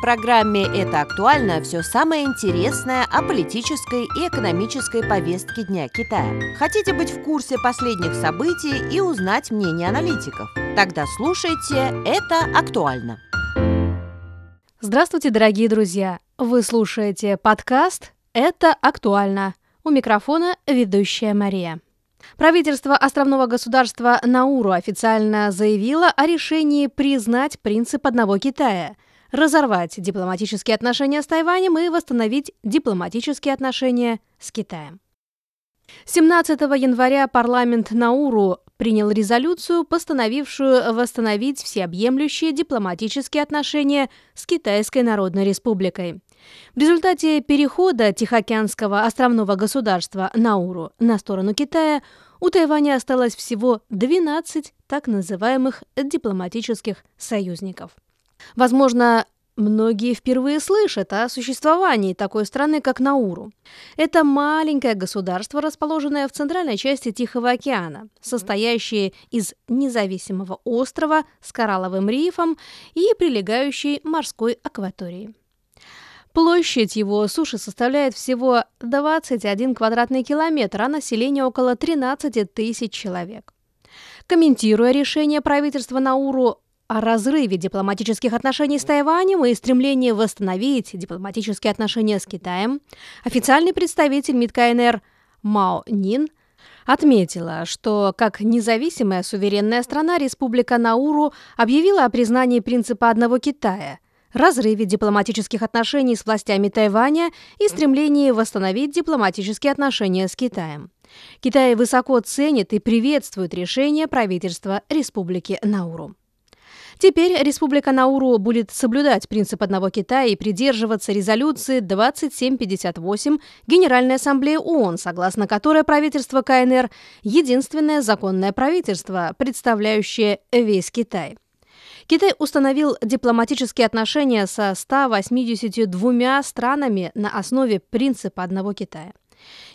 В программе «Это актуально» все самое интересное о политической и экономической повестке Дня Китая. Хотите быть в курсе последних событий и узнать мнение аналитиков? Тогда слушайте «Это актуально». Здравствуйте, дорогие друзья! Вы слушаете подкаст «Это актуально». У микрофона ведущая Мария. Правительство островного государства Науру официально заявило о решении признать принцип одного Китая, разорвать дипломатические отношения с Тайванем и восстановить дипломатические отношения с Китаем. 17 января парламент Науру принял резолюцию, постановившую восстановить всеобъемлющие дипломатические отношения с Китайской Народной Республикой. В результате перехода Тихоокеанского островного государства Науру на сторону Китая у Тайваня осталось всего 12 так называемых дипломатических союзников. Возможно, Многие впервые слышат о существовании такой страны, как Науру. Это маленькое государство, расположенное в центральной части Тихого океана, состоящее из независимого острова с коралловым рифом и прилегающей морской акватории. Площадь его суши составляет всего 21 квадратный километр, а население около 13 тысяч человек. Комментируя решение правительства Науру о разрыве дипломатических отношений с Тайванем и стремлении восстановить дипломатические отношения с Китаем, официальный представитель МИД КНР Мао Нин отметила, что как независимая суверенная страна Республика Науру объявила о признании принципа одного Китая – разрыве дипломатических отношений с властями Тайваня и стремлении восстановить дипломатические отношения с Китаем. Китай высоко ценит и приветствует решение правительства Республики Науру. Теперь Республика Науру будет соблюдать принцип одного Китая и придерживаться резолюции 2758 Генеральной Ассамблеи ООН, согласно которой правительство КНР – единственное законное правительство, представляющее весь Китай. Китай установил дипломатические отношения со 182 странами на основе принципа одного Китая.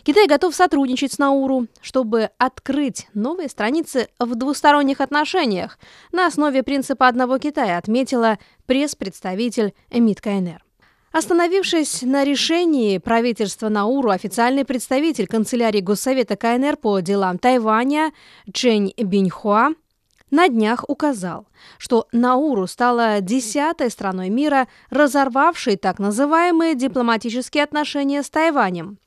Китай готов сотрудничать с Науру, чтобы открыть новые страницы в двусторонних отношениях на основе принципа одного Китая, отметила пресс-представитель МИД КНР. Остановившись на решении правительства Науру, официальный представитель канцелярии Госсовета КНР по делам Тайваня Чэнь Биньхуа на днях указал, что Науру стала десятой страной мира, разорвавшей так называемые дипломатические отношения с Тайванем.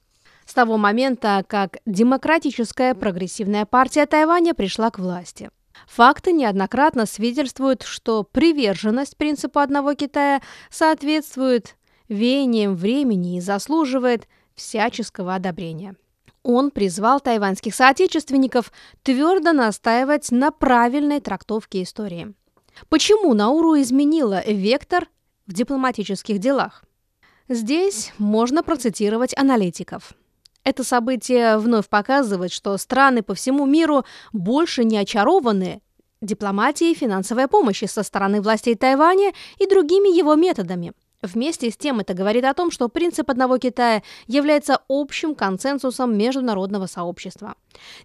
С того момента, как Демократическая прогрессивная партия Тайваня пришла к власти. Факты неоднократно свидетельствуют, что приверженность принципу одного Китая соответствует веяниям времени и заслуживает всяческого одобрения. Он призвал тайваньских соотечественников твердо настаивать на правильной трактовке истории. Почему Науру изменила вектор в дипломатических делах? Здесь можно процитировать аналитиков. Это событие вновь показывает, что страны по всему миру больше не очарованы дипломатией финансовой помощи со стороны властей Тайваня и другими его методами – Вместе с тем это говорит о том, что принцип одного Китая является общим консенсусом международного сообщества.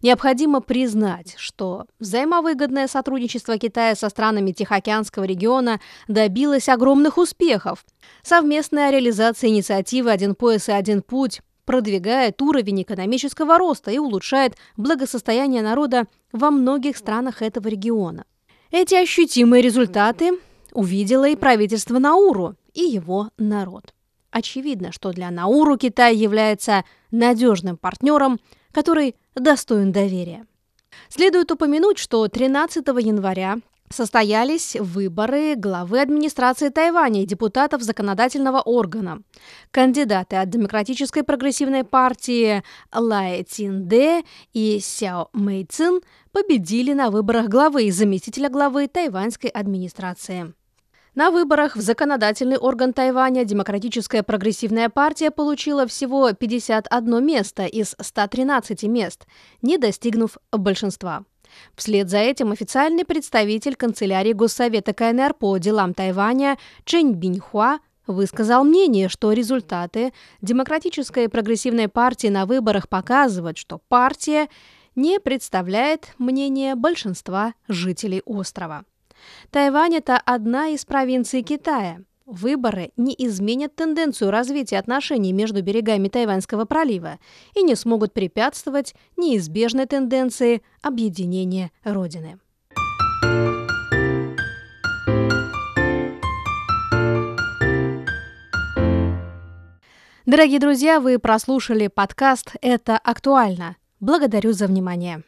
Необходимо признать, что взаимовыгодное сотрудничество Китая со странами Тихоокеанского региона добилось огромных успехов. Совместная реализация инициативы «Один пояс и один путь» продвигает уровень экономического роста и улучшает благосостояние народа во многих странах этого региона. Эти ощутимые результаты увидело и правительство Науру, и его народ. Очевидно, что для Науру Китай является надежным партнером, который достоин доверия. Следует упомянуть, что 13 января состоялись выборы главы администрации Тайваня и депутатов законодательного органа. Кандидаты от Демократической прогрессивной партии Лай Цинде и Сяо Мэйцин победили на выборах главы и заместителя главы тайваньской администрации. На выборах в законодательный орган Тайваня Демократическая прогрессивная партия получила всего 51 место из 113 мест, не достигнув большинства. Вслед за этим официальный представитель канцелярии Госсовета КНР по делам Тайваня Чэнь Биньхуа высказал мнение, что результаты Демократической прогрессивной партии на выборах показывают, что партия не представляет мнение большинства жителей острова. Тайвань – это одна из провинций Китая. Выборы не изменят тенденцию развития отношений между берегами Тайваньского пролива и не смогут препятствовать неизбежной тенденции объединения Родины. Дорогие друзья, вы прослушали подкаст «Это актуально». Благодарю за внимание.